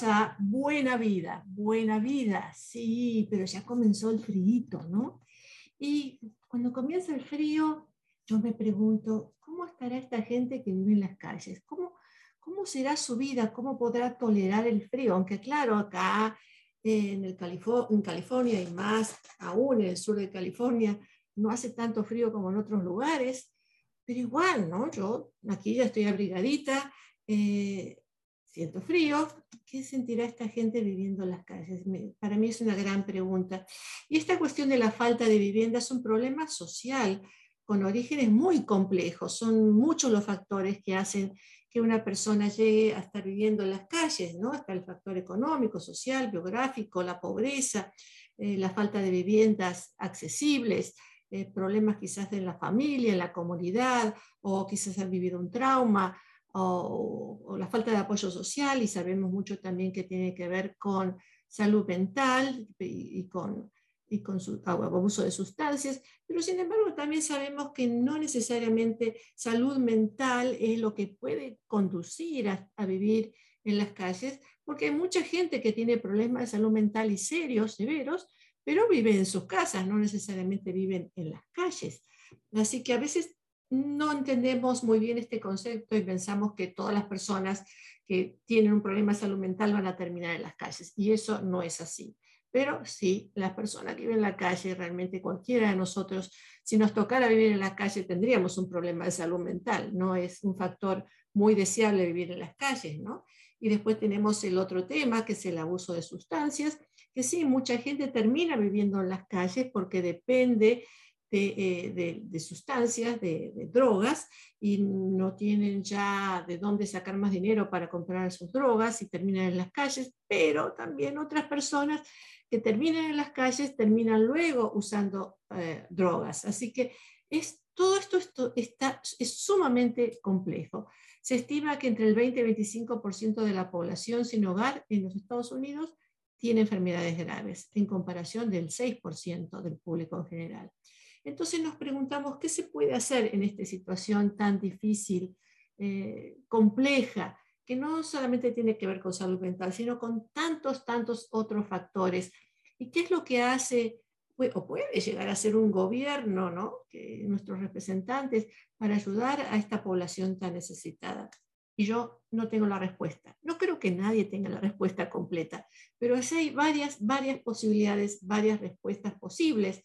A buena vida, buena vida, sí, pero ya comenzó el frío, ¿no? Y cuando comienza el frío, yo me pregunto, ¿cómo estará esta gente que vive en las calles? ¿Cómo, cómo será su vida? ¿Cómo podrá tolerar el frío? Aunque claro, acá en, el en California y más aún en el sur de California, no hace tanto frío como en otros lugares, pero igual, ¿no? Yo aquí ya estoy abrigadita, eh, siento frío, ¿qué sentirá esta gente viviendo en las calles? para mí es una gran pregunta. Y esta cuestión de la falta de vivienda es un problema social con orígenes muy complejos. Son muchos los factores que hacen que una persona llegue a estar viviendo en las calles, ¿no? Está el factor económico, social, biográfico, la pobreza, eh, la falta de viviendas accesibles, eh, problemas quizás en la familia, en la comunidad, o quizás han vivido un trauma, o, la falta de apoyo social, y sabemos mucho también que tiene que ver con salud mental y, con, y con su, abuso de sustancias, pero sin embargo también sabemos que no necesariamente salud mental es lo que puede conducir a, a vivir en las calles, porque hay mucha gente que tiene problemas de salud mental y serios, severos, pero vive en sus casas, no necesariamente viven en las calles. Así que a veces no entendemos muy bien este concepto y pensamos que todas las personas que tienen un problema de salud mental van a terminar en las calles. Y eso no es así. Pero sí, las personas que viven en la calle, realmente cualquiera de nosotros, si nos tocara vivir en la calle, tendríamos un problema de salud mental. No es un factor muy deseable vivir en las calles, ¿no? Y después tenemos el otro tema, que es el abuso de sustancias, que sí, mucha gente termina viviendo en las calles porque depende eh, de, sustancias, de, drogas, y no tienen ya de dónde sacar más dinero para comprar sus drogas y terminan en las calles, pero también otras personas que terminan en las calles terminan luego usando eh, drogas. Así que es, todo esto, esto está, es sumamente complejo. Se estima que entre el 20 y 25% de la población sin hogar en los Estados Unidos tiene enfermedades graves, en comparación del 6% del público en general. Entonces nos preguntamos qué se puede hacer en esta situación tan difícil, eh, compleja, que no solamente tiene que ver con salud mental, sino con tantos, tantos otros factores. ¿Y qué es lo que hace o puede llegar a ser un gobierno, ¿no? que nuestros representantes, para ayudar a esta población tan necesitada? Y yo no tengo la respuesta. No creo que nadie tenga la respuesta completa, pero hay varias, varias posibilidades, varias respuestas posibles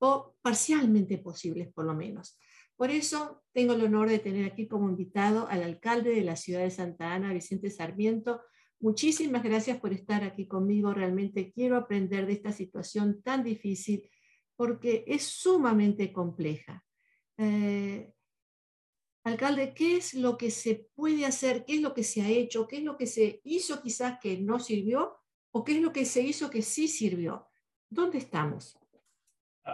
o parcialmente posibles por lo menos. Por eso tengo el honor de tener aquí como invitado al alcalde de la ciudad de Santa Ana, Vicente Sarmiento. Muchísimas gracias por estar aquí conmigo. Realmente quiero aprender de esta situación tan difícil porque es sumamente compleja. Eh, alcalde, ¿qué es lo que se puede hacer? ¿Qué es lo que se ha hecho? ¿Qué es lo que se hizo quizás que no sirvió? ¿O qué es lo que se hizo que sí sirvió? ¿Dónde estamos?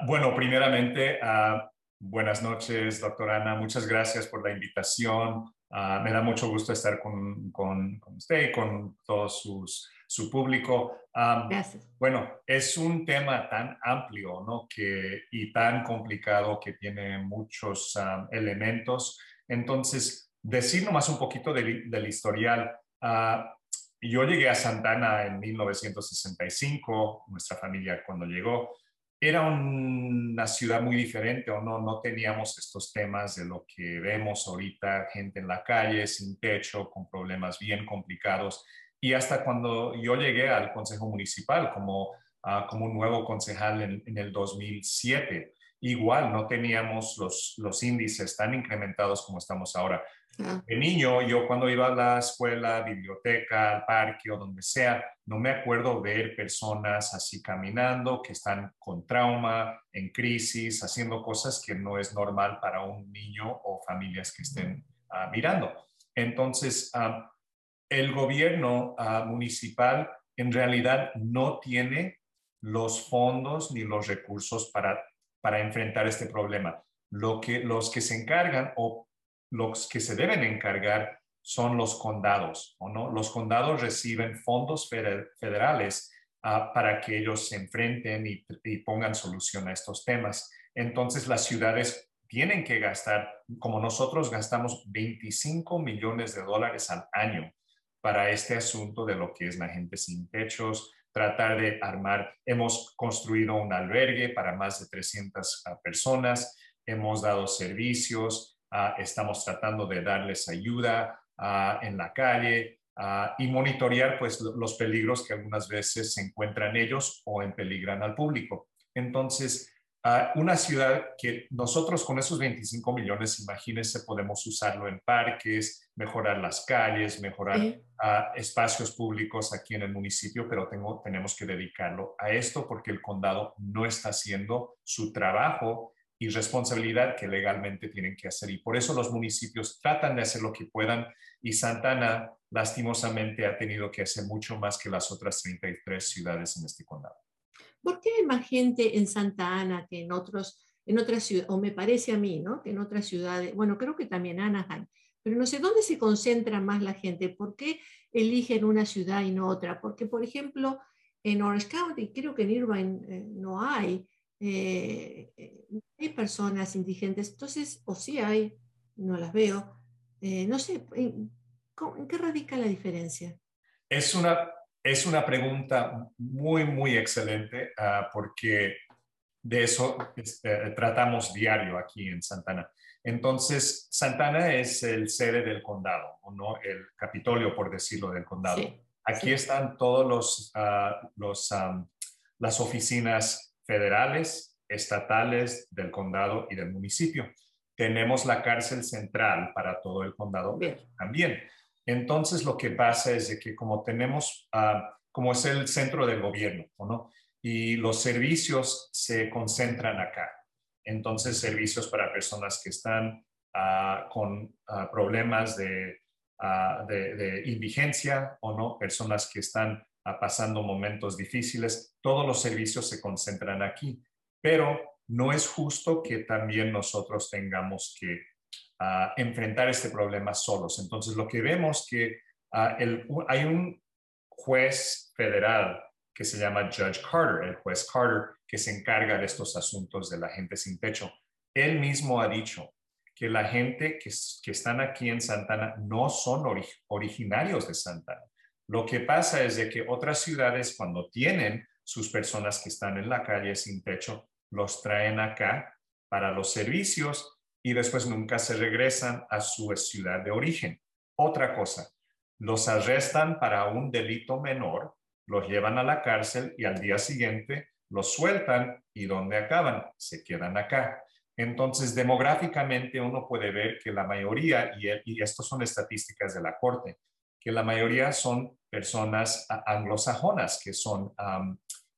Bueno, primeramente, uh, buenas noches, doctora Ana. Muchas gracias por la invitación. Uh, me da mucho gusto estar con, con, con usted y con todo sus, su público. Um, gracias. Bueno, es un tema tan amplio ¿no? que, y tan complicado que tiene muchos um, elementos. Entonces, decir nomás un poquito del, del historial. Uh, yo llegué a Santana en 1965, nuestra familia cuando llegó era una ciudad muy diferente o no, no teníamos estos temas de lo que vemos ahorita, gente en la calle, sin techo, con problemas bien complicados. Y hasta cuando yo llegué al Consejo Municipal como, uh, como un nuevo concejal en, en, el 2007, igual no teníamos los, los índices tan incrementados como estamos ahora. Ah. De niño, yo cuando iba a la escuela, biblioteca, al parque o donde sea, no me acuerdo ver personas así caminando que están con trauma, en crisis, haciendo cosas que no es normal para un niño o familias que estén uh, mirando. Entonces, uh, el gobierno municipal en realidad no tiene los fondos ni los recursos para, para enfrentar este problema. Lo que, los que se encargan o los que se deben encargar son los condados, ¿o no? Los condados reciben fondos federales ah, para que ellos se enfrenten y, pongan solución a estos temas. Entonces, las ciudades tienen que gastar, como nosotros gastamos 25 millones de dólares al año para este asunto de lo que es la gente sin techos, tratar de armar. Hemos construido un albergue para más de 300 ah, personas, hemos dado servicios, ah, estamos tratando de darles ayuda ah, en la calle y monitorear pues, los peligros que algunas veces se encuentran ellos o en peligran al público. Entonces, una ciudad que nosotros con esos 25 millones, imagínense, podemos usarlo en parques, mejorar las calles, mejorar espacios públicos aquí en el municipio, pero tengo, tenemos que dedicarlo a esto porque el condado no está haciendo su trabajo y responsabilidad que legalmente tienen que hacer. Y por eso los municipios tratan de hacer lo que puedan y Santana lastimosamente ha tenido que hacer mucho más que las otras 33 ciudades en este condado. ¿Por qué hay más gente en Santa Ana que en otros, en otras ciudades? O me parece a mí, ¿no? Que en otras ciudades, bueno, creo que también Anaheim, pero no sé dónde se concentra más la gente. ¿Por qué eligen una ciudad y no otra? Porque, por ejemplo, en Orange County, creo que en Irvine eh, no hay, eh, eh, hay personas indigentes, entonces, o sí hay, no las veo. no sé, ¿en, ¿en qué radica la diferencia? Es una es una pregunta muy, muy excelente ah, porque de eso este, tratamos diario aquí en Santana. Entonces, Santana es el sede del condado, o no el Capitolio, por decirlo, del condado. aquí están todos los, ah, los las oficinas federales, estatales del condado y del municipio. Tenemos la cárcel central para todo el condado también. Entonces, lo que pasa es que como tenemos, ah, como es el centro del gobierno, ¿no? Y los servicios se concentran acá. Entonces, servicios para personas que están ah, con ah, problemas de, de, indigencia o no, personas que están pasando momentos difíciles, todos los servicios se concentran aquí. Pero no es justo que también nosotros tengamos que a enfrentar este problema solos. Entonces, lo que vemos que ah, hay un juez federal que se llama Judge Carter, el juez Carter, que se encarga de estos asuntos de la gente sin techo. Él mismo ha dicho que la gente que, que están aquí en Santana no son originarios de Santana. Lo que pasa es de que otras ciudades cuando tienen sus personas que están en la calle sin techo, los traen acá para los servicios y después nunca se regresan a su ciudad de origen. Otra cosa, los arrestan para un delito menor, los llevan a la cárcel y al día siguiente los sueltan y ¿dónde acaban? Se quedan acá. Entonces, demográficamente uno puede ver que la mayoría, y, y son estadísticas de la Corte, que la mayoría son personas anglosajonas que son,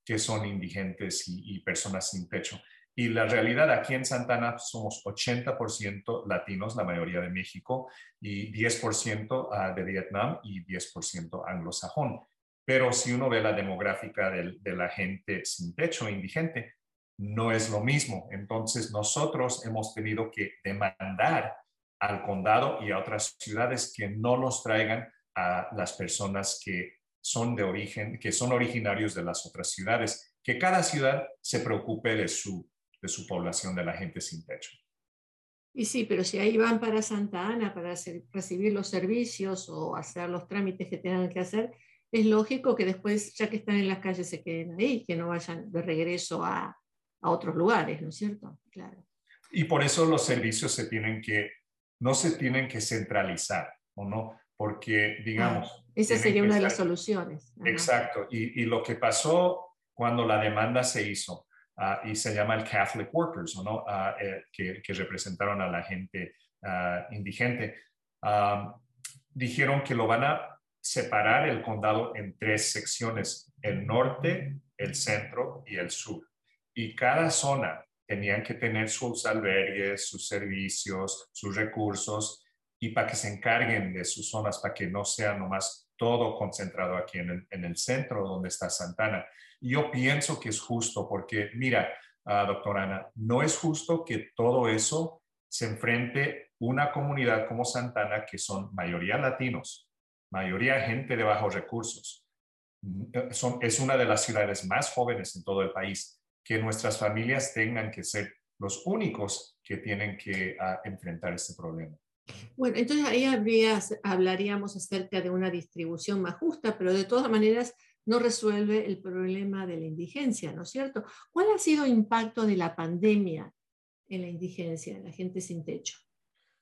que son indigentes y, personas sin techo. Y la realidad aquí en Santana somos 80% latinos, la mayoría de México, y 10% ah, de Vietnam y 10% anglosajón. Pero si uno ve la demográfica de, la gente sin techo, indigente, no es lo mismo. Entonces nosotros hemos tenido que demandar al condado y a otras ciudades que no nos traigan a las personas que son de origen, que son originarios de las otras ciudades, que cada ciudad se preocupe de su de su población de la gente sin techo. Y sí, pero si ahí van para Santa Ana para recibir los servicios o hacer los trámites que tengan que hacer, es lógico que después, ya que están en las calles, se queden ahí, que no vayan de regreso a, a otros lugares, ¿no es cierto? Claro. Y por eso los servicios se tienen que, no se tienen que centralizar, ¿o no? Porque, digamos... Ah, esa sería una de las soluciones. Exacto. Y, y lo que pasó cuando la demanda se hizo, Ah, y se llama el Catholic Workers, ¿no? Ah, eh, que, representaron a la gente ah, indigente. dijeron que lo van a separar el condado en tres secciones, el norte, el centro y el sur. Y cada zona tenían que tener sus albergues, sus servicios, sus recursos, y para que se encarguen de sus zonas, para que no sea nomás todo concentrado aquí en el, en el centro donde está Santana. Yo pienso que es justo porque, mira, uh, doctora Ana, no es justo que todo eso se enfrente una comunidad como Santana, que son mayoría latinos, mayoría gente de bajos recursos. Mm, es una de las ciudades más jóvenes en todo el país, que nuestras familias tengan que ser los únicos que tienen que ah, enfrentar este problema. Bueno, entonces ahí hablaríamos acerca de una distribución más justa, pero de todas maneras no resuelve el problema de la indigencia, ¿no es cierto? ¿Cuál ha sido el impacto de la pandemia en la indigencia, en la gente sin techo?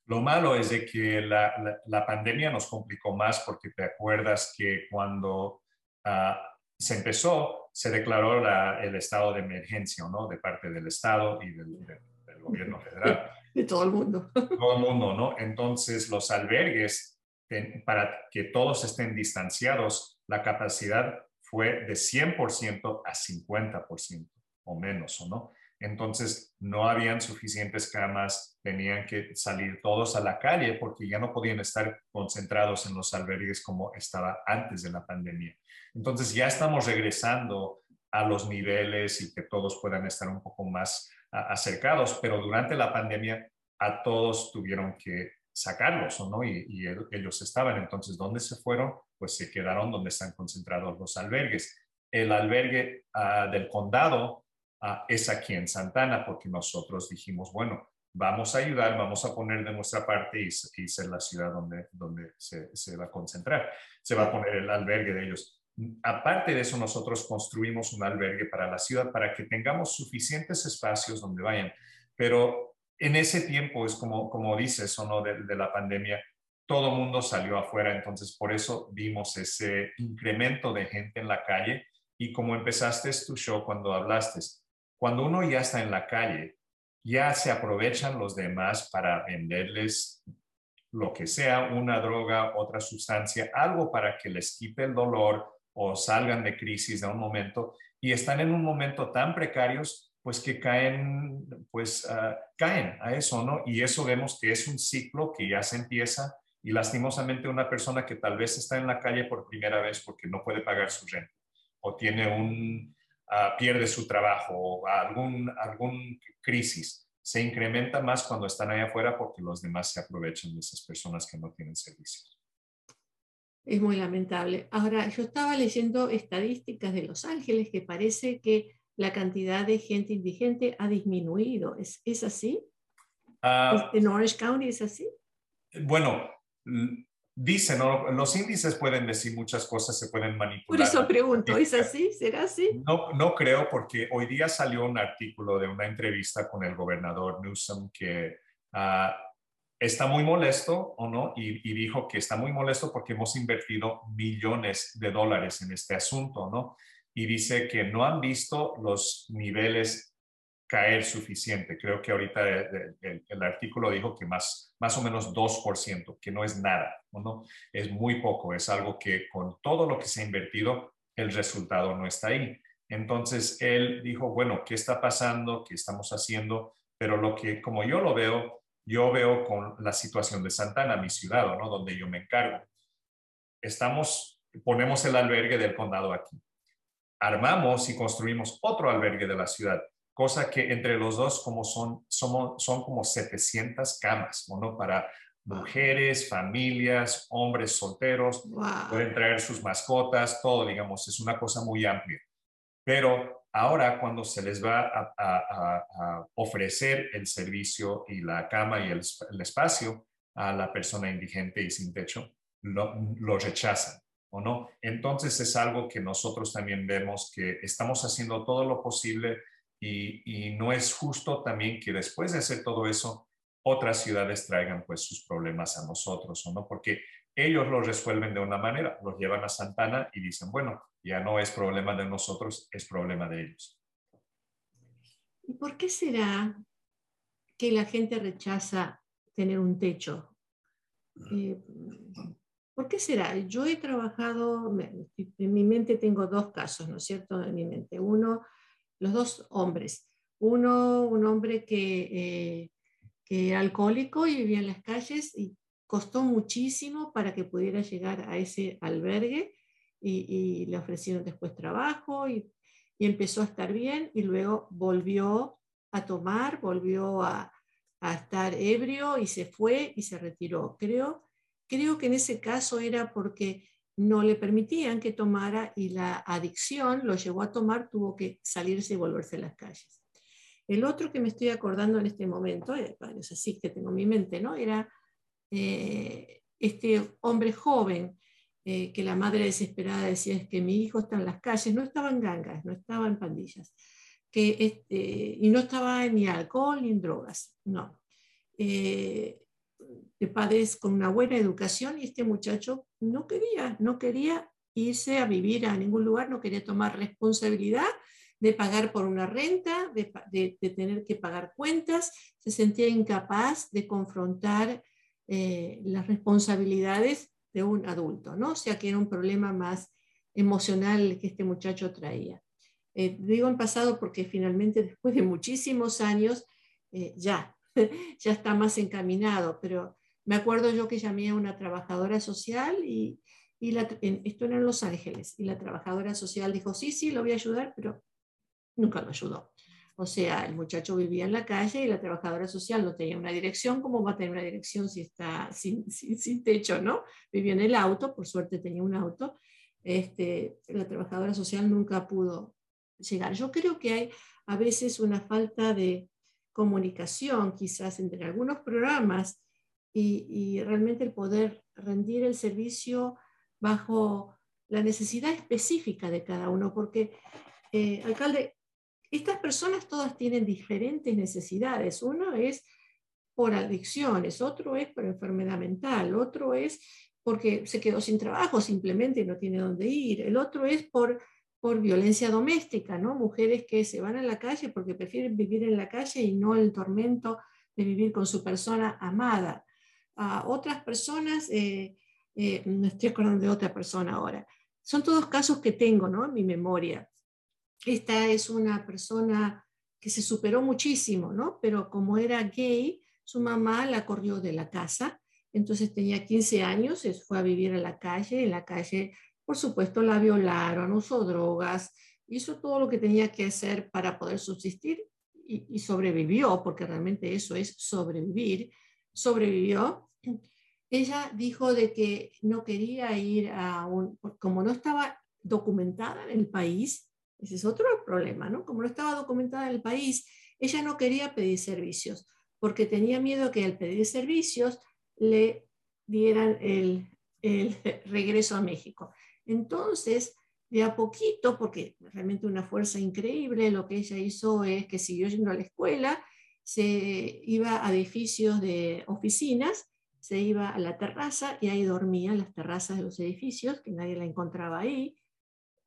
Lo malo es de que la, pandemia nos complicó más porque te acuerdas que cuando ah, se empezó, se declaró el estado de emergencia, ¿no? De parte del Estado y del, gobierno federal. Todo el mundo. Todo el mundo, ¿no? Entonces, los albergues, para que todos estén distanciados, la capacidad fue de 100% a 50% o menos, ¿o no? Entonces, no habían suficientes camas, tenían que salir todos a la calle porque ya no podían estar concentrados en los albergues como estaba antes de la pandemia. Entonces, ya estamos regresando a los niveles y que todos puedan estar un poco más acercados, pero durante la pandemia a todos tuvieron que sacarlos, ¿o no? Y, ellos estaban. Entonces, ¿dónde se fueron? Pues se quedaron donde están concentrados los albergues. El albergue ah, del condado es aquí en Santana, porque nosotros dijimos, bueno, vamos a ayudar, vamos a poner de nuestra parte y, ser la ciudad donde, donde se, va a concentrar, se va a poner el albergue de ellos. Aparte de eso, nosotros construimos un albergue para la ciudad para que tengamos suficientes espacios donde vayan. Pero en ese tiempo, es como, como dices, o no, de, la pandemia, todo mundo salió afuera, entonces por eso vimos ese incremento de gente en la calle. Y como empezaste tu show cuando hablaste, cuando uno ya está en la calle, ya se aprovechan los demás para venderles lo que sea, una droga, otra sustancia, algo para que les quite el dolor o salgan de crisis de un momento y están en un momento tan precarios pues que caen pues ah, caen a eso, ¿no? Y eso vemos que es un ciclo que ya se empieza y lastimosamente una persona que tal vez está en la calle por primera vez porque no puede pagar su renta o tiene un Ah, pierde su trabajo o algún, algún crisis, se incrementa más cuando están allá afuera porque los demás se aprovechan de esas personas que no tienen servicios. Es muy lamentable. Ahora, yo estaba leyendo estadísticas de Los Ángeles que parece que la cantidad de gente indigente ha disminuido. ¿Es, es así? Uh, ¿En Orange County es así? Bueno, Dicen, los índices pueden decir muchas cosas, se pueden manipular. Por eso pregunto, ¿es así? ¿Será así? No, no creo, porque hoy día salió un artículo de una entrevista con el gobernador Newsom que ah, está muy molesto, ¿o no? Y, y, dijo que está muy molesto porque hemos invertido millones de dólares en este asunto, ¿no? Y dice que no han visto los niveles caer suficiente. Creo que ahorita el, artículo dijo que más, más o menos 2%, que no es nada, ¿no? Es muy poco, es algo que con todo lo que se ha invertido, el resultado no está ahí. Entonces, él dijo, bueno, ¿qué está pasando? ¿Qué estamos haciendo? Pero lo que, como yo lo veo, yo veo con la situación de Santana, mi ciudad, ¿no? Donde yo me encargo. Estamos, ponemos el albergue del condado aquí. Armamos y construimos otro albergue de la ciudad cosa que entre los dos como son, somos, son como 700 camas, ¿no? Para mujeres, familias, hombres solteros, pueden traer sus mascotas, todo, digamos, es una cosa muy amplia. Pero ahora cuando se les va a, ofrecer el servicio y la cama y el, espacio a la persona indigente y sin techo, lo, lo rechazan. ¿O no? Entonces es algo que nosotros también vemos que estamos haciendo todo lo posible y, no es justo también que después de hacer todo eso, otras ciudades traigan pues sus problemas a nosotros, ¿o no? Porque ellos lo resuelven de una manera, los llevan a Santana y dicen, bueno, ya no es problema de nosotros, es problema de ellos. ¿Y por qué será que la gente rechaza tener un techo? Eh, ¿Por qué será? Yo he trabajado, en mi mente tengo dos casos, ¿no es cierto? En mi mente. Uno, los dos hombres. Uno, un hombre que, eh, que era alcohólico y vivía en las calles y costó muchísimo para que pudiera llegar a ese albergue y, le ofrecieron después trabajo y, empezó a estar bien y luego volvió a tomar, volvió a, a, estar ebrio y se fue y se retiró. Creo, creo que en ese caso era porque no le permitían que tomara y la adicción lo llevó a tomar, tuvo que salirse y volverse a las calles. El otro que me estoy acordando en este momento, eh, es así que tengo en mi mente, ¿no? Era eh, este hombre joven, eh, que la madre desesperada decía es que mi hijo está en las calles, no estaba en gangas, no estaba en pandillas, que este, y no estaba ni alcohol ni en drogas, no. Eh, de padres con una buena educación y este muchacho no quería, no quería irse a vivir a ningún lugar, no quería tomar responsabilidad de pagar por una renta, de, tener que pagar cuentas, se sentía incapaz de confrontar eh, las responsabilidades de un adulto, ¿no? O sea que era un problema más emocional que este muchacho traía. Eh, digo en pasado porque finalmente después de muchísimos años eh, ya, ya está más encaminado, pero me acuerdo yo que llamé a una trabajadora social y, y la, esto era en Los Ángeles, y la trabajadora social dijo, sí, sí, lo voy a ayudar, pero nunca lo ayudó. O sea, el muchacho vivía en la calle y la trabajadora social no tenía una dirección. ¿Cómo va a tener una dirección si está sin, sin, techo, no? Vivía en el auto, por suerte tenía un auto. Este, la trabajadora social nunca pudo llegar. Yo creo que hay a veces una falta de comunicación quizás entre algunos programas y, realmente el poder rendir el servicio bajo la necesidad específica de cada uno, porque, eh, alcalde, estas personas todas tienen diferentes necesidades. Uno es por adicciones, otro es por enfermedad mental, otro es porque se quedó sin trabajo simplemente y no tiene dónde ir, el otro es por, por violencia doméstica, ¿no? Mujeres que se van a la calle porque prefieren vivir en la calle y no el tormento de vivir con su persona amada. A otras personas, eh, eh, me estoy acordando de otra persona ahora, son todos casos que tengo ¿no? en mi memoria. Esta es una persona que se superó muchísimo, ¿no? Pero como era gay, su mamá la corrió de la casa, entonces tenía 15 años, se fue a vivir a la calle, en la calle, por supuesto, la violaron, usó drogas, hizo todo lo que tenía que hacer para poder subsistir y, sobrevivió, porque realmente eso es sobrevivir, sobrevivió. Ella dijo de que no quería ir a un, como no estaba documentada en el país, ese es otro problema, ¿no? Como no estaba documentada en el país, ella no quería pedir servicios porque tenía miedo que al pedir servicios le dieran el, regreso a México. Entonces, de a poquito, porque realmente una fuerza increíble, lo que ella hizo es que siguió yendo a la escuela, se iba a edificios de oficinas, se iba a la terraza y ahí dormía en las terrazas de los edificios, que nadie la encontraba ahí,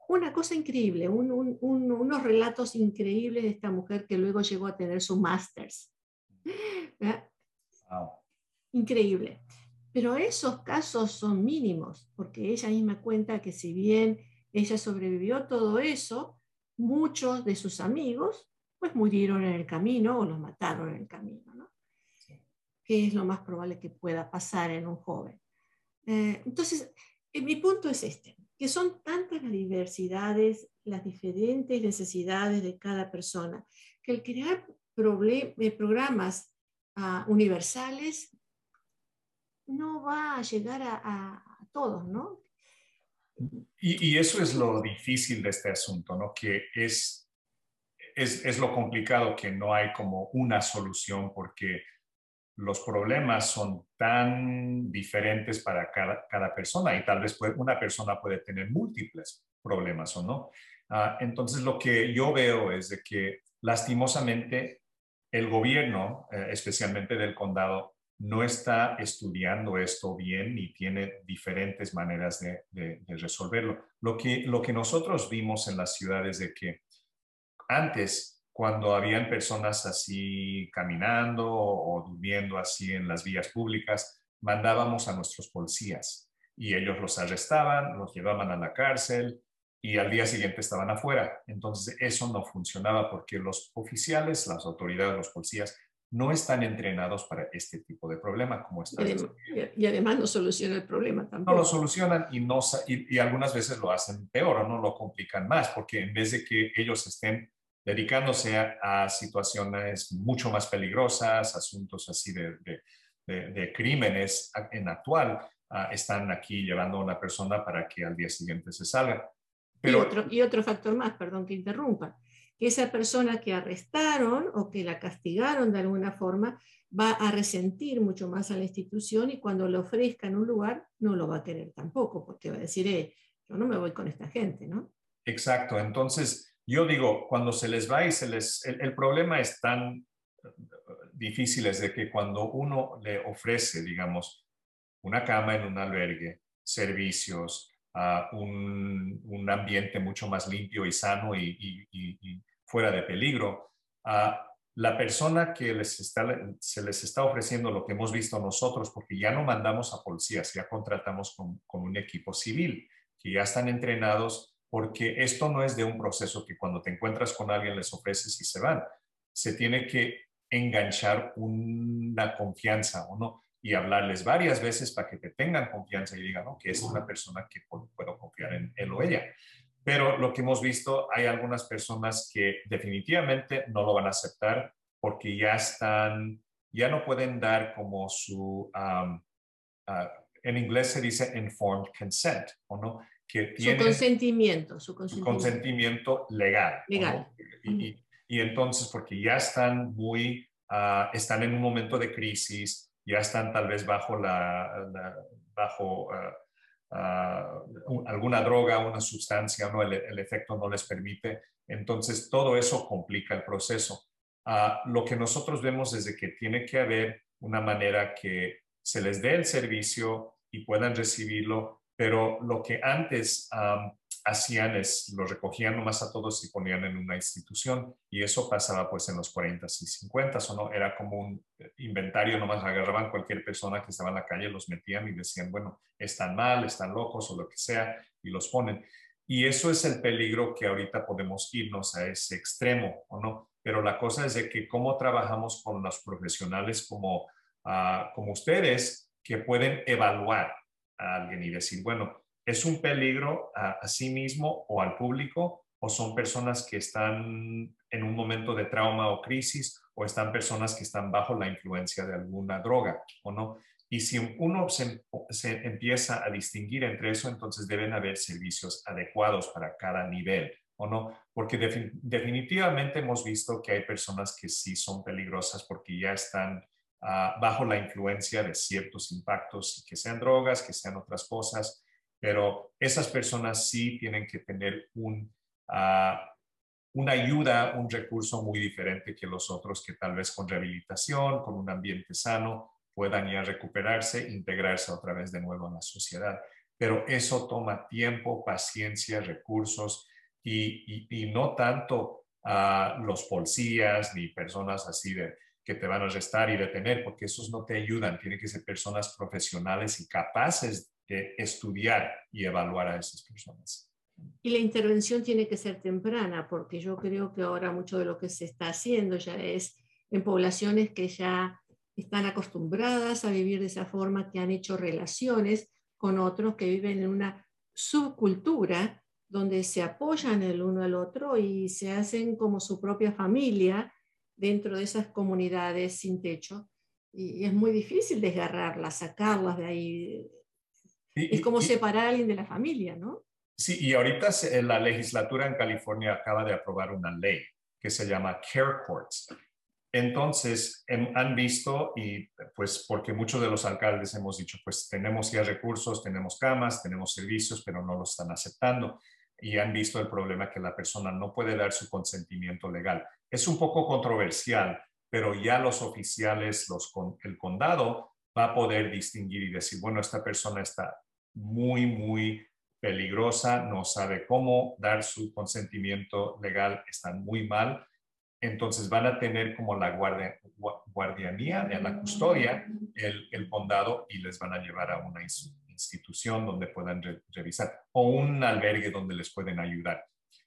una cosa increíble, unos relatos increíbles de esta mujer que luego llegó a tener su másters. Increíble. Pero esos casos son mínimos, porque ella misma cuenta que si bien ella sobrevivió todo eso, muchos de sus amigos pues murieron en el camino o los mataron en el camino, ¿no? Que es lo más probable que pueda pasar en un joven. Eh, entonces, eh, mi punto es este que son tantas las diversidades, las diferentes necesidades de cada persona, que el crear eh, programas uh, universales no va a llegar a, a, todos, ¿no? Y, eso es lo difícil de este asunto, ¿no? Que es, es, es lo complicado que no hay como una solución porque los problemas son tan diferentes para cada, persona y tal vez una persona puede tener múltiples problemas o no. Ah, entonces, lo que yo veo es de que lastimosamente el gobierno, eh, especialmente del condado, no está estudiando esto bien y tiene diferentes maneras de, resolverlo. Lo que, lo que nosotros vimos en las ciudades de que antes cuando habían personas así caminando o durmiendo así en las vías públicas, mandábamos a nuestros policías y ellos los arrestaban, los llevaban a la cárcel y al día siguiente estaban afuera. Entonces eso no funcionaba porque los oficiales, las autoridades, los policías no están entrenados para este tipo de problema como está. Y, además no soluciona el problema tampoco. No lo solucionan y, no, y, y algunas veces lo hacen peor o no lo complican más porque en vez de que ellos estén dedicándose a, situaciones mucho más peligrosas, asuntos así de, crímenes en actual, ah, están aquí llevando a una persona para que al día siguiente se salga. Pero, y, otro, y otro factor más, perdón que interrumpa, que esa persona que arrestaron o que la castigaron de alguna forma va a resentir mucho más a la institución y cuando le ofrezcan un lugar no lo va a querer tampoco, porque va a decir, eh, yo no me voy con esta gente, ¿no? Exacto, entonces yo digo, cuando se les va y se les, el, problema es tan difícil es de que cuando uno le ofrece, digamos, una cama en un albergue, servicios, uh, un, un, ambiente mucho más limpio y sano y, fuera de peligro, a la persona que les está, se les está ofreciendo lo que hemos visto nosotros, porque ya no mandamos a policías, ya contratamos con, con un equipo civil, que ya están entrenados, porque esto no es de un proceso que cuando te encuentras con alguien les ofreces y se van. Se tiene que enganchar una confianza o no y hablarles varias veces para que te tengan confianza y digan que es una persona que puedo confiar en él o ella. Pero lo que hemos visto, hay algunas personas que definitivamente no lo van a aceptar porque ya están, ya no pueden dar como su, ah, en inglés se dice informed consent, ¿o no? Que tiene su consentimiento, su consentimiento, legal. Legal. y, y, entonces, porque ya están muy, ah, están en un momento de crisis, ya están tal vez bajo la, bajo ah, Ah, alguna droga, una sustancia, ¿no? El, efecto no les permite. Entonces, todo eso complica el proceso. Ah, lo que nosotros vemos es de que tiene que haber una manera que se les dé el servicio y puedan recibirlo, pero lo que antes hacían es, lo recogían nomás a todos y ponían en una institución y eso pasaba pues en los 40 y 50 o no, era como un inventario, nomás agarraban cualquier persona que estaba en la calle, los metían y decían, bueno, están mal, están locos o lo que sea y los ponen. Y eso es el peligro que ahorita podemos irnos a ese extremo, ¿o no? Pero la cosa es de que cómo trabajamos con los profesionales como, uh, como ustedes que pueden evaluar a alguien y decir, bueno, ¿Es un peligro a, sí mismo o al público o son personas que están en un momento de trauma o crisis o están personas que están bajo la influencia de alguna droga o no? Y si uno se, empieza a distinguir entre eso, entonces deben haber servicios adecuados para cada nivel, ¿o no? Porque definitivamente hemos visto que hay personas que sí son peligrosas porque ya están ah, bajo la influencia de ciertos impactos, que sean drogas, que sean otras cosas, pero esas personas sí tienen que tener un, ah, una ayuda, un recurso muy diferente que los otros que tal vez con rehabilitación, con un ambiente sano, puedan ya recuperarse, integrarse otra vez de nuevo en la sociedad. Pero eso toma tiempo, paciencia, recursos y, y, no tanto a los policías ni personas así de que te van a arrestar y detener, porque esos no te ayudan. Tienen que ser personas profesionales y capaces estudiar y evaluar a esas personas. Y la intervención tiene que ser temprana, porque yo creo que ahora mucho de lo que se está haciendo ya es en poblaciones que ya están acostumbradas a vivir de esa forma, que han hecho relaciones con otros que viven en una subcultura donde se apoyan el uno al otro y se hacen como su propia familia dentro de esas comunidades sin techo. Y es muy difícil desgarrarlas, sacarlas de ahí, es como separar a alguien de la familia, ¿no? Sí, y ahorita la legislatura en California acaba de aprobar una ley que se llama Care Courts. Entonces, han visto, y pues porque muchos de los alcaldes hemos dicho, pues tenemos ya recursos, tenemos camas, tenemos servicios, pero no lo están aceptando. Y han visto el problema que la persona no puede dar su consentimiento legal. Es un poco controversial, pero ya los oficiales, los, el condado, va a poder distinguir y decir, bueno, esta persona está muy, muy peligrosa, no sabe cómo dar su consentimiento legal, están muy mal. Entonces van a tener como la guardia, guardianía, de la custodia, el, el, condado y les van a llevar a una institución donde puedan revisar o un albergue donde les pueden ayudar.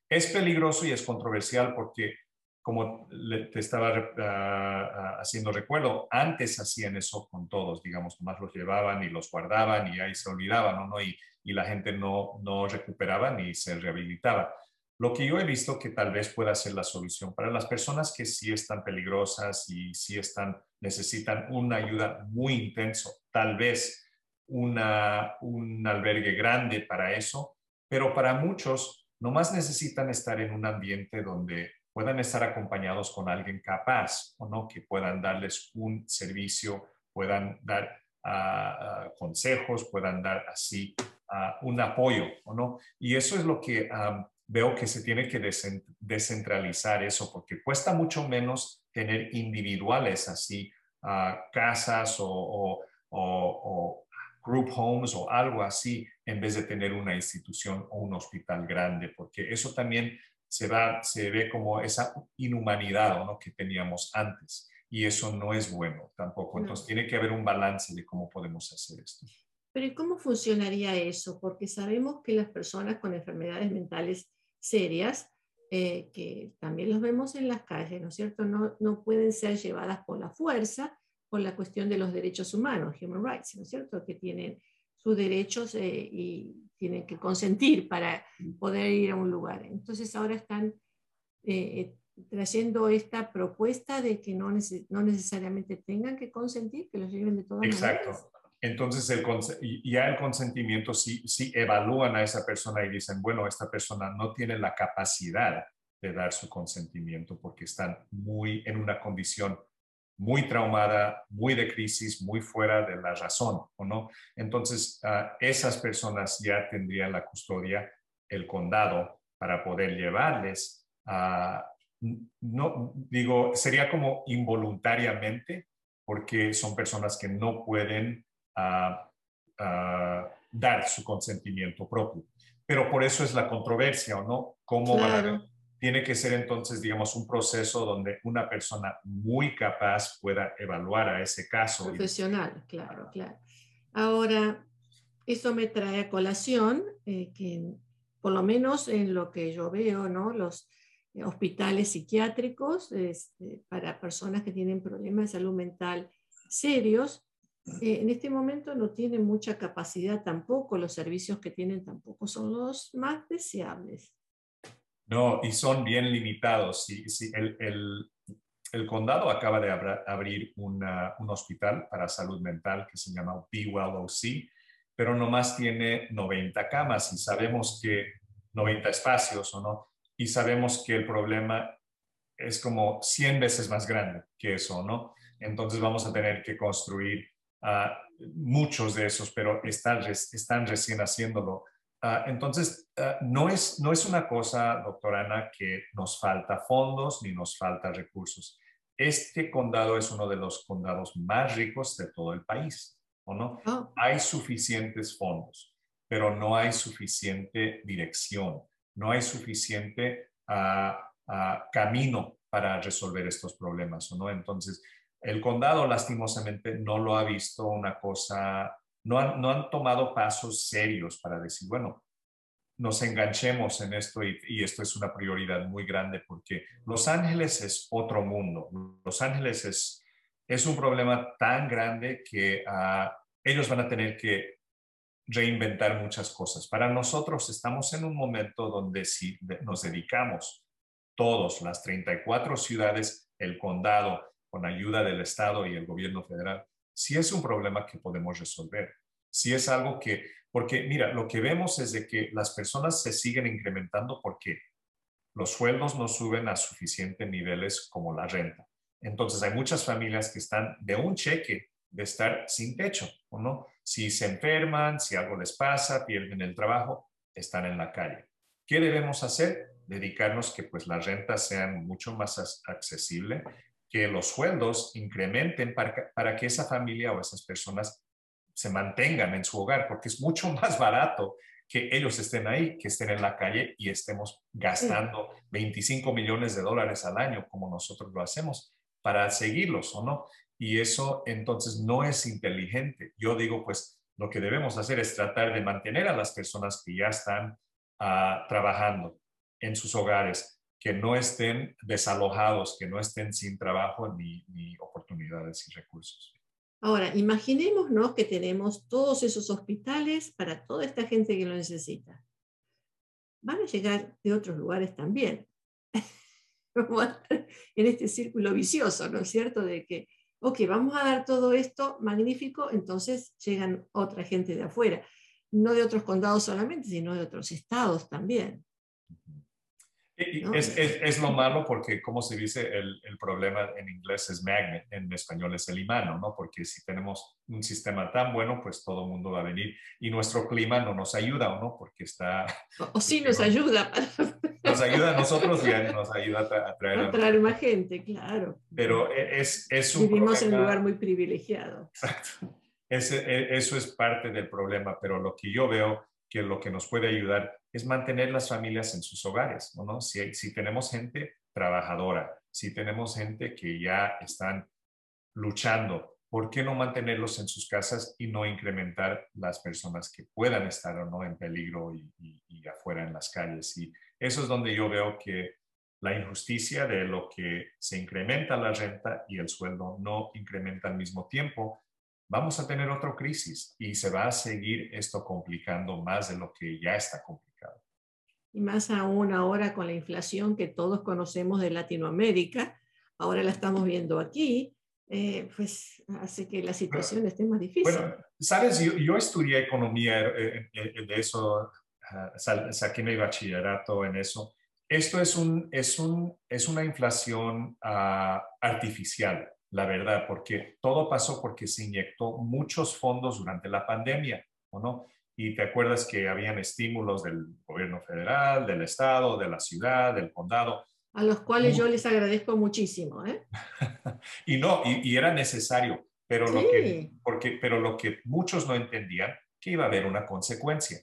Es peligroso y es controversial porque como te estaba ah, ah, haciendo recuerdo, antes hacían eso con todos, digamos, nomás los llevaban y los guardaban y ahí se olvidaban, ¿no? Y, y la gente no, no recuperaba ni se rehabilitaba. Lo que yo he visto que tal vez pueda ser la solución para las personas que sí están peligrosas y sí están, necesitan una ayuda muy intenso, tal vez una, un albergue grande para eso, pero para muchos nomás necesitan estar en un ambiente donde puedan estar acompañados con alguien capaz o no, que puedan darles un servicio, puedan dar ah, ah, consejos, puedan dar así ah, un apoyo o no. Y eso es lo que veo que se tiene que descentralizar eso, porque cuesta mucho menos tener individuales así, casas o, o group homes o algo así, en vez de tener una institución o un hospital grande, porque eso también se, ve como esa inhumanidad ¿no? que teníamos antes. Y eso no es bueno tampoco. Entonces tiene que haber un balance de cómo podemos hacer esto. Pero ¿y cómo funcionaría eso? Porque sabemos que las personas con enfermedades mentales serias, eh, que también los vemos en las calles, ¿no es cierto? No, no pueden ser llevadas por la fuerza, por la cuestión de los derechos humanos, human rights, ¿no es cierto? Que tienen sus derechos eh, y tienen que consentir para poder ir a un lugar. Entonces ahora están eh, eh, trayendo esta propuesta de que no, no, necesariamente tengan que consentir, que los lleven de todas Exacto. Exacto. Entonces, el, ya el consentimiento, si, si evalúan a esa persona y dicen, bueno, esta persona no tiene la capacidad de dar su consentimiento porque están muy en una condición muy traumada, muy de crisis, muy fuera de la razón, ¿o no? Entonces, ah, esas personas ya tendrían la custodia, el condado, para poder llevarles a, no, digo, sería como involuntariamente, porque son personas que no pueden ah, ah, dar su consentimiento propio. Pero por eso es la controversia, ¿o no? ¿Cómo van tiene que ser entonces, digamos, un proceso donde una persona muy capaz pueda evaluar a ese caso. Profesional, claro, claro. Ahora, eso me trae a colación eh, que por lo menos en lo que yo veo, ¿no? Los eh, hospitales psiquiátricos este, para personas que tienen problemas de salud mental serios, eh, en este momento no tienen mucha capacidad tampoco, los servicios que tienen tampoco son los más deseables. No, y son bien limitados. Sí, el, condado acaba de abrir un hospital para salud mental que se llama Be Well OC, pero nomás tiene 90 camas y sabemos que 90 espacios o no, y sabemos que el problema es como 100 veces más grande que eso, ¿no? Entonces vamos a tener que construir ah, muchos de esos, pero están recién haciéndolo. Ah, entonces, ah, no, es, no es una cosa, doctora Ana, que nos falta fondos ni nos falta recursos. Este condado es uno de los condados más ricos de todo el país, ¿o no? Oh. Hay suficientes fondos, pero no hay suficiente dirección, no hay suficiente ah, camino para resolver estos problemas, ¿o no? Entonces, el condado lastimosamente no lo ha visto una cosa no han, tomado pasos serios para decir, bueno, nos enganchemos en esto y, esto es una prioridad muy grande porque Los Ángeles es otro mundo. Los Ángeles es, es un problema tan grande que ah, ellos van a tener que reinventar muchas cosas. Para nosotros estamos en un momento donde si nos dedicamos todos, las 34 ciudades, el condado, con ayuda del Estado y el gobierno federal, si es un problema que podemos resolver, si es algo que, porque mira, lo que vemos es de que las personas se siguen incrementando porque los sueldos no suben a suficientes niveles como la renta. Entonces hay muchas familias que están de un cheque de estar sin techo, ¿o no? Si se enferman, si algo les pasa, pierden el trabajo, están en la calle. ¿Qué debemos hacer? Dedicarnos que pues las rentas sean mucho más accesibles que los sueldos incrementen para, que esa familia o esas personas se mantengan en su hogar, porque es mucho más barato que ellos estén ahí, que estén en la calle y estemos gastando 25 millones de dólares al año como nosotros lo hacemos para seguirlos o no. Y eso entonces no es inteligente. Yo digo, pues lo que debemos hacer es tratar de mantener a las personas que ya están ah, trabajando en sus hogares, que no estén desalojados, que no estén sin trabajo ni, oportunidades y recursos. Ahora, imaginémonos que tenemos todos esos hospitales para toda esta gente que lo necesita. Van a llegar de otros lugares también. en este círculo vicioso, ¿no es cierto? De que, ok, vamos a dar todo esto magnífico, entonces llegan otra gente de afuera, no de otros condados solamente, sino de otros estados también. Es, lo malo porque, como se dice, el, problema en inglés es magnet, en español es el imán, ¿no? Porque si tenemos un sistema tan bueno, pues todo el mundo va a venir y nuestro clima no nos ayuda, ¿no? Porque está... O, sí nos ayuda. Nos ayuda a nosotros y nos ayuda a, traer... A traer más gente, claro. Pero e, es, es un Vivimos en un lugar muy privilegiado. Exacto. Ese, e, eso es parte del problema, pero lo que yo veo que lo que nos puede ayudar es mantener las familias en sus hogares, ¿no? Si, tenemos gente trabajadora, si tenemos gente que ya están luchando, ¿por qué no mantenerlos en sus casas y no incrementar las personas que puedan estar o no en peligro y afuera en las calles? Y eso es donde yo veo que la injusticia de lo que se incrementa la renta y el sueldo no incrementa al mismo tiempo vamos a tener otra crisis y se va a seguir esto complicando más de lo que ya está complicado. Y más aún ahora con la inflación que todos conocemos de Latinoamérica, ahora la estamos viendo aquí, eh, pues hace que la situación esté más difícil. Bueno, sabes, yo, estudié economía, eh, eh, de eso ah, saqué mi bachillerato en eso. Esto es, un, es, un, es una inflación ah, artificial la verdad, porque todo pasó porque se inyectó muchos fondos durante la pandemia, ¿o no? Y te acuerdas que habían estímulos del gobierno federal, del estado, de la ciudad, del condado. A los cuales yo les agradezco muchísimo, ¿eh? y no, y, era necesario, pero, lo que, porque, pero lo que muchos no entendían, que iba a haber una consecuencia.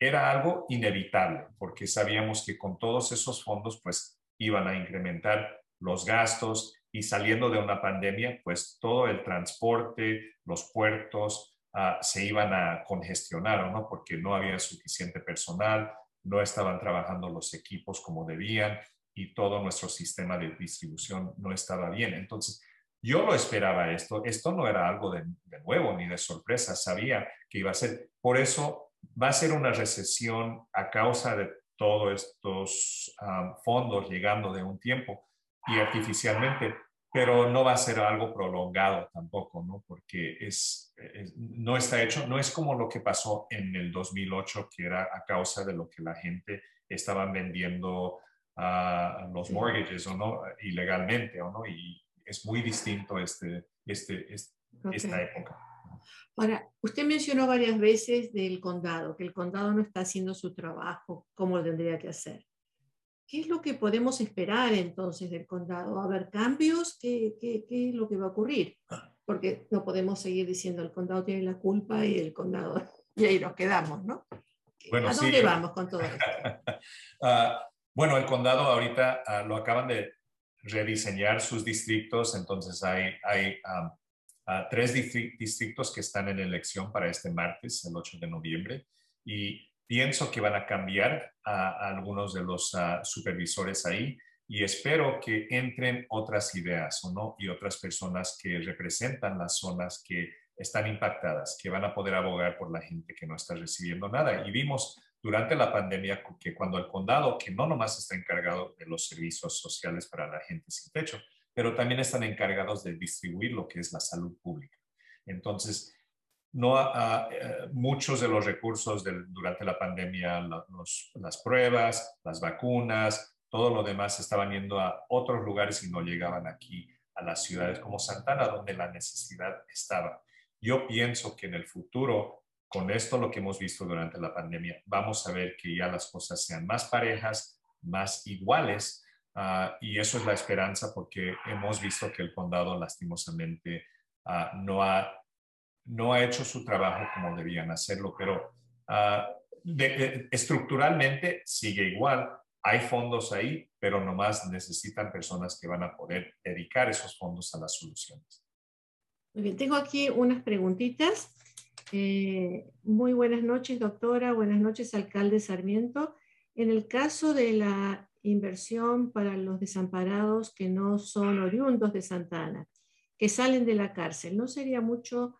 Era algo inevitable, porque sabíamos que con todos esos fondos, pues iban a incrementar los gastos, y saliendo de una pandemia, pues todo el transporte, los puertos ah, se iban a congestionar, ¿no? Porque no había suficiente personal, no estaban trabajando los equipos como debían y todo nuestro sistema de distribución no estaba bien. Entonces, yo lo esperaba esto. Esto no era algo de, nuevo ni de sorpresa. Sabía que iba a ser. Por eso va a ser una recesión a causa de todos estos ah, fondos llegando de un tiempo y artificialmente pero no va a ser algo prolongado tampoco, ¿no? Porque es, no está hecho, no es como lo que pasó en el 2008, que era a causa de lo que la gente estaba vendiendo a los mortgages, ¿o no? Ilegalmente, ¿o no? Y es muy distinto este, este, esta época. Ahora, usted mencionó varias veces del condado, que el condado no está haciendo su trabajo como lo tendría que hacer. ¿Qué es lo que podemos esperar entonces del condado? ¿Va a haber cambios? ¿Qué, qué, qué es lo que va a ocurrir? Porque no podemos seguir diciendo el condado tiene la culpa y el condado, y ahí nos quedamos, ¿no? ¿A dónde vamos con todo esto? Ah, bueno, el condado ahorita ah, lo acaban de rediseñar sus distritos, entonces hay, hay ah, tres distritos que están en elección para este martes, el 8 de noviembre, y Pienso que van a cambiar a, algunos de los supervisores ahí y espero que entren otras ideas o no y otras personas que representan las zonas que están impactadas, que van a poder abogar por la gente que no está recibiendo nada. Y vimos durante la pandemia que cuando el condado, que no nomás está encargado de los servicios sociales para la gente sin techo, pero también están encargados de distribuir lo que es la salud pública. Entonces, no eh, muchos de los recursos durante la pandemia, las pruebas, las vacunas, todo lo demás estaban yendo a otros lugares y no llegaban aquí a las ciudades como Santana, donde la necesidad estaba. Yo pienso que en el futuro, con esto lo que hemos visto durante la pandemia, vamos a ver que ya las cosas sean más parejas, más iguales, ah, y eso es la esperanza porque hemos visto que el condado lastimosamente ah, no ha no ha hecho su trabajo como debían hacerlo, pero ah, estructuralmente sigue igual. Hay fondos ahí, pero nomás necesitan personas que van a poder dedicar esos fondos a las soluciones. Muy bien, tengo aquí unas preguntitas. Eh, muy buenas noches, doctora. Buenas noches, alcalde Sarmiento. En el caso de la inversión para los desamparados que no son oriundos de Santa Ana, que salen de la cárcel, ¿no sería mucho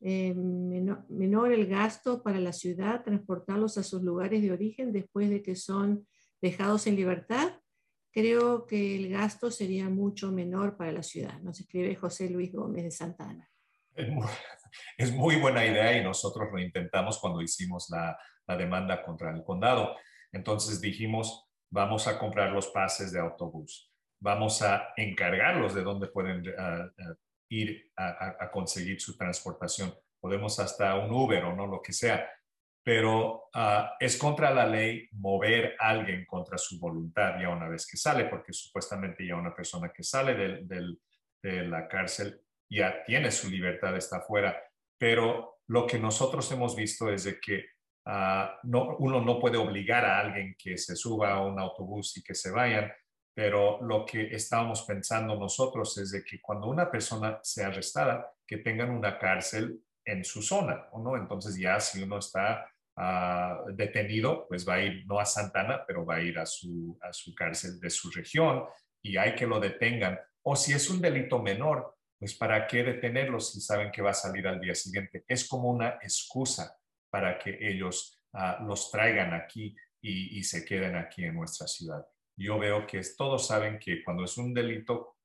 eh, menor, el gasto para la ciudad, transportarlos a sus lugares de origen después de que son dejados en libertad, creo que el gasto sería mucho menor para la ciudad. Nos escribe José Luis Gómez de Santana. Es muy, buena idea y nosotros lo intentamos cuando hicimos la, la demanda contra el condado. Entonces dijimos, vamos a comprar los pases de autobús, vamos a encargarlos de dónde pueden ir a, conseguir su transportación. Podemos hasta un Uber o no, lo que sea, pero ah, es contra la ley mover a alguien contra su voluntad ya una vez que sale, porque supuestamente ya una persona que sale de la cárcel ya tiene su libertad, está fuera, pero lo que nosotros hemos visto es de que ah, no, uno no puede obligar a alguien que se suba a un autobús y que se vayan, pero lo que estábamos pensando nosotros es de que cuando una persona sea arrestada, que tengan una cárcel en su zona, ¿no? Entonces ya si uno está ah, detenido, pues va a ir no a Santana, pero va a ir a su, a su cárcel de su región y hay que lo detengan. O si es un delito menor, pues ¿para qué detenerlos si saben que va a salir al día siguiente? Es como una excusa para que ellos ah, los traigan aquí y se queden aquí en nuestra ciudad yo veo que todos saben que cuando es un delito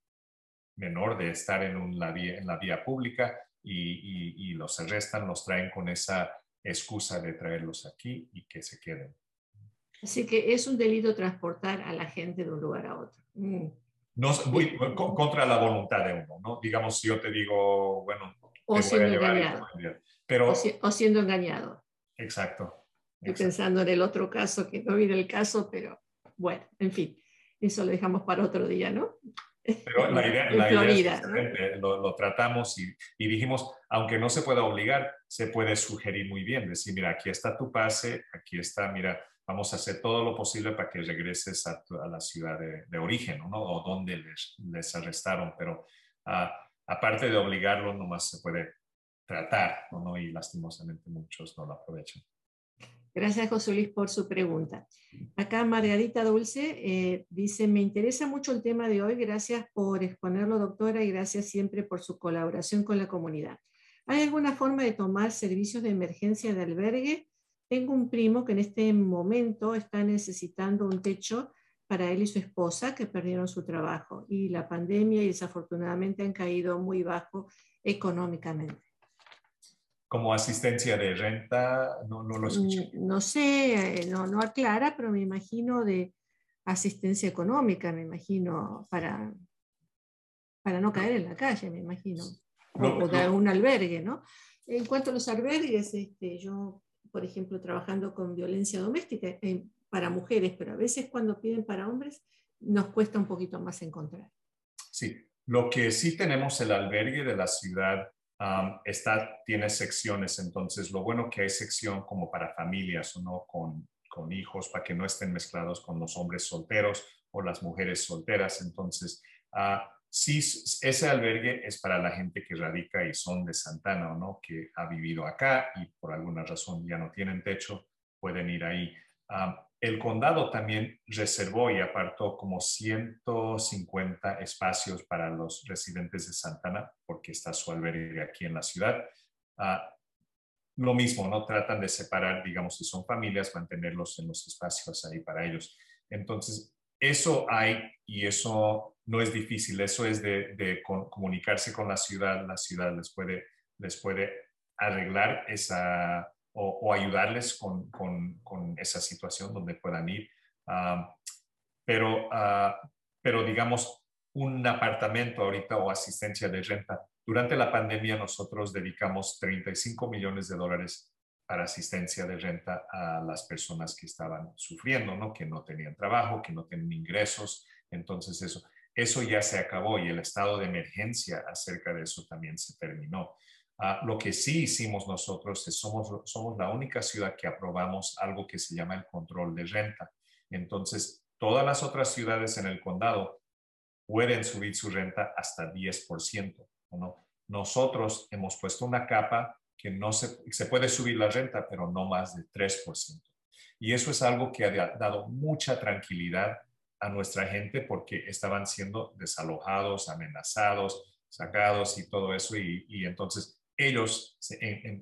menor de estar en, la, vía, en la vía pública y, los arrestan, los traen con esa excusa de traerlos aquí y que se queden. Así que es un delito transportar a la gente de un lugar a otro. Mm. No, muy, contra la voluntad de uno, ¿no? Digamos, si yo te digo, bueno, o siendo engañado. Pero, o, siendo engañado. Exacto. Estoy pensando en el otro caso, que no viene el caso, pero bueno, en fin, eso lo dejamos para otro día, ¿no? Pero la idea, la idea es lo, tratamos y, y, dijimos, aunque no se pueda obligar, se puede sugerir muy bien, decir, mira, aquí está tu pase, aquí está, mira, vamos a hacer todo lo posible para que regreses a, a la ciudad de, origen, ¿no? O donde les, les arrestaron, pero uh, aparte de obligarlo, nomás se puede tratar, ¿no? Y lastimosamente muchos no lo aprovechan. Gracias, José Luis, por su pregunta. Acá Margarita Dulce eh, dice, me interesa mucho el tema de hoy, gracias por exponerlo, doctora, y gracias siempre por su colaboración con la comunidad. ¿Hay alguna forma de tomar servicios de emergencia de albergue? Tengo un primo que en este momento está necesitando un techo para él y su esposa que perdieron su trabajo y la pandemia y desafortunadamente han caído muy bajo económicamente como asistencia de renta, no, no lo escuché. Mm, no sé, eh, no, no aclara, pero me imagino de asistencia económica, me imagino, para, para no caer en la calle, me imagino, o, de un albergue, ¿no? En cuanto a los albergues, este, yo, por ejemplo, trabajando con violencia doméstica eh, para mujeres, pero a veces cuando piden para hombres, nos cuesta un poquito más encontrar. Sí, lo que sí tenemos el albergue de la ciudad esta tiene secciones, entonces lo bueno que hay sección como para familias, ¿no? Con, con hijos, para que no estén mezclados con los hombres solteros o las mujeres solteras. Entonces, uh, sí, ese albergue es para la gente que radica y son de Santana o no, que ha vivido acá y por alguna razón ya no tienen techo, pueden ir ahí. El condado también reservó y apartó como 150 espacios para los residentes de Santana, porque está su albergue aquí en la ciudad. Ah, lo mismo, ¿no? Tratan de separar, digamos, si son familias, mantenerlos en los espacios ahí para ellos. Entonces, eso hay y eso no es difícil, eso es de, comunicarse con la ciudad, la ciudad les puede, les puede arreglar esa, o, ayudarles con, con, esa situación donde puedan ir. Ah, pero, ah, pero digamos, un apartamento ahorita o asistencia de renta. Durante la pandemia nosotros dedicamos 35 millones de dólares para asistencia de renta a las personas que estaban sufriendo, ¿no? que no tenían trabajo, que no tenían ingresos. Entonces eso, eso ya se acabó y el estado de emergencia acerca de eso también se terminó. Lo que sí hicimos nosotros es somos, somos la única ciudad que aprobamos algo que se llama el control de renta. Entonces, todas las otras ciudades en el condado pueden subir su renta hasta 10%. ¿no? Nosotros hemos puesto una capa que no se, se puede subir la renta, pero no más de 3%. Y eso es algo que ha dado mucha tranquilidad a nuestra gente porque estaban siendo desalojados, amenazados, sacados y todo eso. Y entonces ellos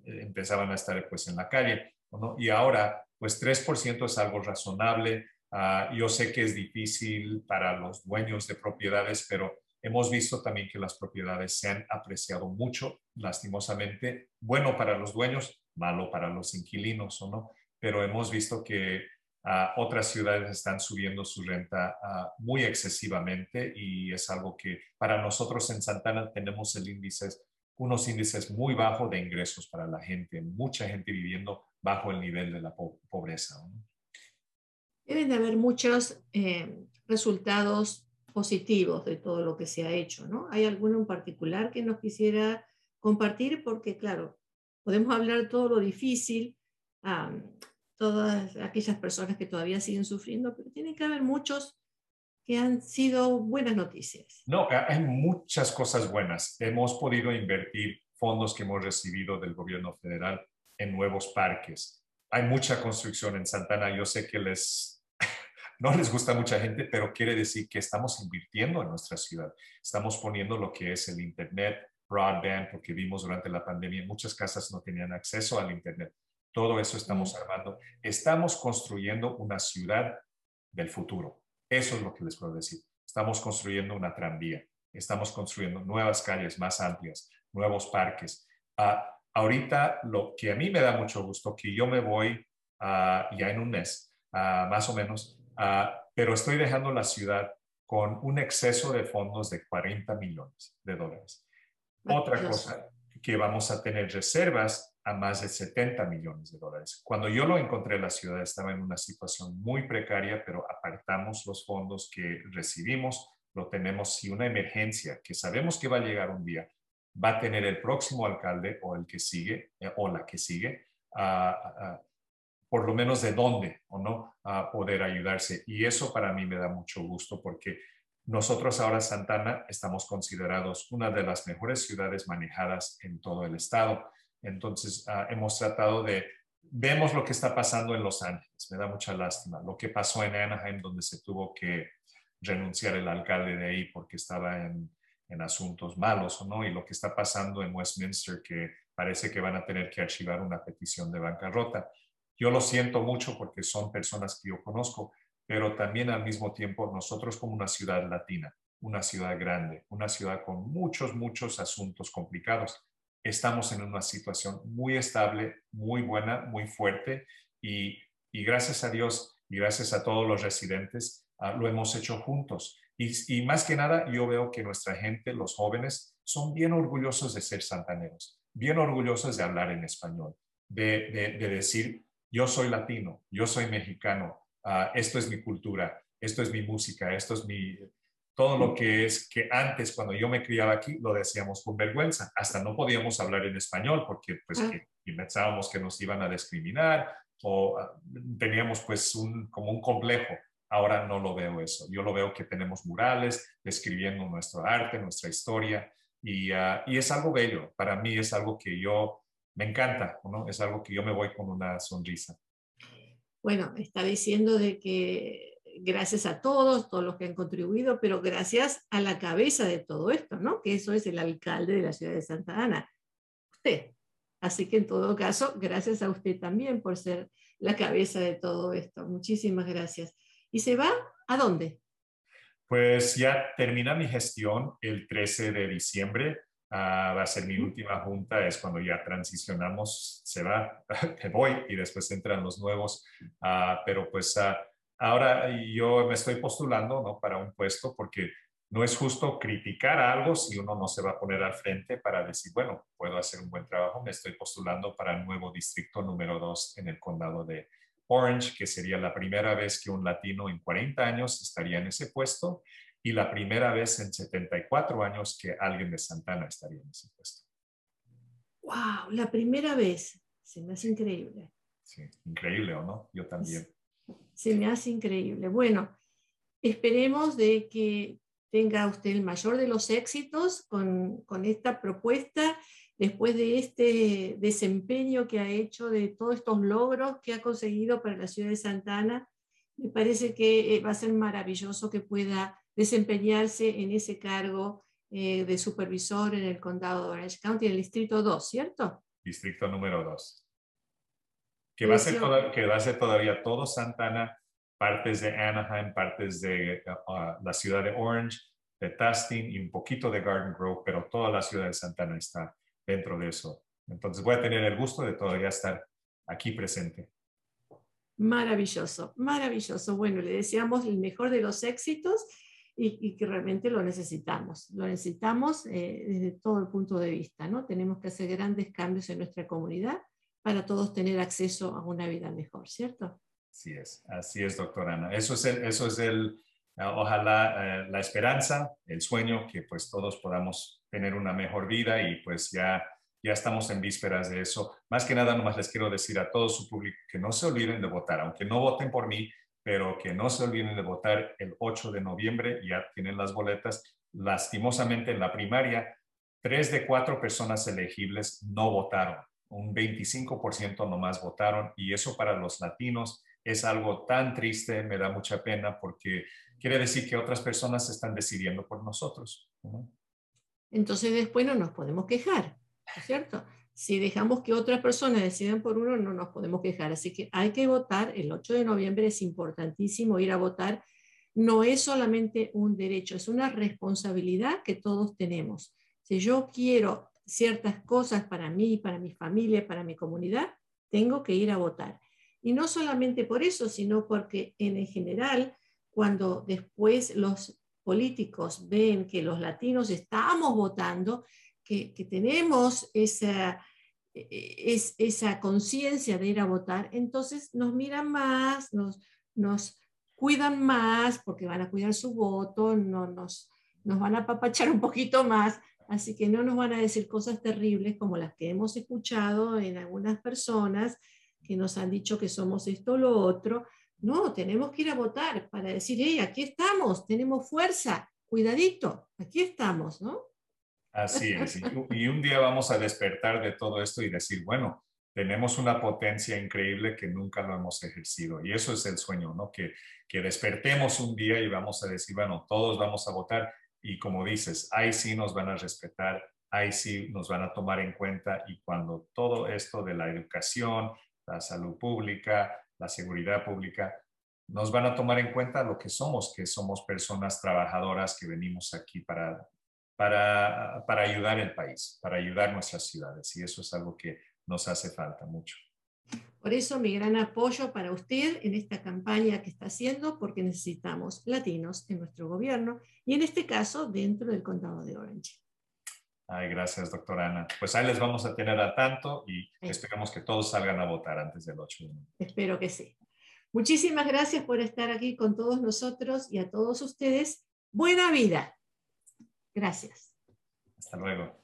empezaban a estar pues en la calle. Y ahora, pues 3% es algo razonable. Ah, yo sé que es difícil para los dueños de propiedades, pero hemos visto también que las propiedades se han apreciado mucho, lastimosamente, bueno para los dueños, malo para los inquilinos, ¿o no? Pero hemos visto que Ah, otras ciudades están subiendo su renta ah, muy excesivamente y es algo que para nosotros en Santana tenemos el índice, unos índices muy bajos de ingresos para la gente, mucha gente viviendo bajo el nivel de la pobreza. Deben de haber muchos eh, resultados positivos de todo lo que se ha hecho, ¿no? ¿Hay alguno en particular que nos quisiera compartir? Porque, claro, podemos hablar todo lo difícil, todas aquellas personas que todavía siguen sufriendo, pero tiene que haber muchos que han sido buenas noticias. No, hay muchas cosas buenas. Hemos podido invertir fondos que hemos recibido del gobierno federal en nuevos parques. Hay mucha construcción en Santana. Yo sé que les no les gusta a mucha gente, pero quiere decir que estamos invirtiendo en nuestra ciudad. Estamos poniendo lo que es el Internet, broadband, porque vimos durante la pandemia muchas casas no tenían acceso al Internet. Todo eso estamos armando. Estamos construyendo una ciudad del futuro. Eso es lo que les puedo decir. Estamos construyendo una tranvía. Estamos construyendo nuevas calles más amplias, nuevos parques. Ah, ahorita, lo que a mí me da mucho gusto, que yo me voy ah, ya en un mes, ah, más o menos, pero estoy dejando la ciudad con un exceso de fondos de 40 millones de dólares. Otra cosa, que vamos a tener reservas a más de 70 millones de dólares. Cuando yo lo encontré, la ciudad estaba en una situación muy precaria, pero apartamos los fondos que recibimos, lo tenemos si una emergencia que sabemos que va a llegar un día, va a tener el próximo alcalde o el que sigue eh, o la que sigue, por lo menos de dónde o no a poder ayudarse. Y eso para mí me da mucho gusto porque nosotros ahora, Santana, estamos considerados una de las mejores ciudades manejadas en todo el estado. Entonces, ah, hemos tratado de, vemos lo que está pasando en Los Ángeles, me da mucha lástima, lo que pasó en Anaheim, donde se tuvo que renunciar el alcalde de ahí porque estaba en, en asuntos malos, ¿no? Y lo que está pasando en Westminster, que parece que van a tener que archivar una petición de bancarrota. Yo lo siento mucho porque son personas que yo conozco, pero también al mismo tiempo nosotros como una ciudad latina, una ciudad grande, una ciudad con muchos, muchos asuntos complicados, estamos en una situación muy estable, muy buena, muy fuerte y, gracias a Dios y gracias a todos los residentes ah, lo hemos hecho juntos. Y, más que nada, yo veo que nuestra gente, los jóvenes, son bien orgullosos de ser santaneros, bien orgullosos de hablar en español, de, decir, yo soy latino, yo soy mexicano, ah, esto es mi cultura, esto es mi música, esto es mi, todo lo que es que antes cuando yo me criaba aquí lo decíamos con vergüenza, hasta no podíamos hablar en español porque pues ah. pensábamos que nos iban a discriminar o ah, teníamos pues un, como un complejo. Ahora no lo veo eso. Yo lo veo que tenemos murales describiendo nuestro arte, nuestra historia y, ah, y es algo bello. Para mí es algo que yo me encanta, ¿no? Es algo que yo me voy con una sonrisa. Bueno, está diciendo de que gracias a todos, todos los que han contribuido, pero gracias a la cabeza de todo esto, ¿no? Que eso es el alcalde de la ciudad de Santa Ana, usted. Así que en todo caso, gracias a usted también por ser la cabeza de todo esto. Muchísimas gracias. ¿Y se va a dónde? Pues ya termina mi gestión el 13 de diciembre. Ah, va a ser mi última junta, es cuando ya transicionamos, se va, me voy y después entran los nuevos. Ah, pero pues uh, Ahora yo me estoy postulando ¿no? para un puesto porque no es justo criticar algo si uno no se va a poner al frente para decir, bueno, puedo hacer un buen trabajo. Me estoy postulando para el nuevo distrito número 2 en el condado de Orange, que sería la primera vez que un latino en 40 años estaría en ese puesto y la primera vez en 74 años que alguien de Santana estaría en ese puesto. ¡Wow! La primera vez. Se me hace increíble. Sí, increíble, ¿o no? Yo también se me hace increíble. Bueno, esperemos de que tenga usted el mayor de los éxitos con, esta propuesta, después de este desempeño que ha hecho, de todos estos logros que ha conseguido para la ciudad de Santana. Me parece que eh, va a ser maravilloso que pueda desempeñarse en ese cargo eh, de supervisor en el condado de Orange County, en el distrito 2, ¿cierto? Distrito número 2 que va, a ser que va a ser todavía todo Santana, partes de Anaheim, partes de uh, la ciudad de Orange, de Tustin y un poquito de Garden Grove, pero toda la ciudad de Santana está dentro de eso. Entonces voy a tener el gusto de todavía estar aquí presente. Maravilloso, maravilloso. Bueno, le deseamos el mejor de los éxitos y, que realmente lo necesitamos. Lo necesitamos eh, desde todo el punto de vista, ¿no? Tenemos que hacer grandes cambios en nuestra comunidad para todos tener acceso a una vida mejor, ¿cierto? Así es, así es, doctora Ana. Eso es el, eso es el ojalá, eh, la esperanza, el sueño, que pues todos podamos tener una mejor vida y pues ya, ya estamos en vísperas de eso. Más que nada, nomás les quiero decir a todo su público que no se olviden de votar, aunque no voten por mí, pero que no se olviden de votar el 8 de noviembre, ya tienen las boletas. Lastimosamente en la primaria, tres de cuatro personas elegibles no votaron, un 25% nomás votaron y eso para los latinos es algo tan triste, me da mucha pena porque quiere decir que otras personas están decidiendo por nosotros. Entonces después no nos podemos quejar, ¿cierto? Si dejamos que otras personas decidan por uno, no nos podemos quejar. Así que hay que votar. El 8 de noviembre es importantísimo ir a votar. No es solamente un derecho, es una responsabilidad que todos tenemos. Si yo quiero ciertas cosas para mí, para mi familia, para mi comunidad, tengo que ir a votar. Y no solamente por eso, sino porque en general, cuando después los políticos ven que los latinos estamos votando, que, tenemos esa, e, esa conciencia de ir a votar, entonces nos miran más, nos, nos cuidan más porque van a cuidar su voto, no, nos, nos van a apapachar un poquito más, así que no nos van a decir cosas terribles como las que hemos escuchado en algunas personas que nos han dicho que somos esto o lo otro. No, tenemos que ir a votar para decir, hey, aquí estamos, tenemos fuerza, cuidadito, aquí estamos, ¿no? Así es. Y un día vamos a despertar de todo esto y decir, bueno, tenemos una potencia increíble que nunca lo hemos ejercido. Y eso es el sueño, ¿no? Que, que despertemos un día y vamos a decir, bueno, todos vamos a votar. Y como dices, ahí sí nos van a respetar, ahí sí nos van a tomar en cuenta. Y cuando todo esto de la educación, la salud pública, la seguridad pública, nos van a tomar en cuenta lo que somos, que somos personas trabajadoras que venimos aquí para, para, para ayudar el país, para ayudar nuestras ciudades. Y eso es algo que nos hace falta mucho. Por eso mi gran apoyo para usted en esta campaña que está haciendo, porque necesitamos latinos en nuestro gobierno y en este caso dentro del condado de Orange. Ay, gracias, doctora Ana. Pues ahí les vamos a tener a tanto y esperamos que todos salgan a votar antes del 8 de Espero que sí. Muchísimas gracias por estar aquí con todos nosotros y a todos ustedes. Buena vida. Gracias. Hasta luego.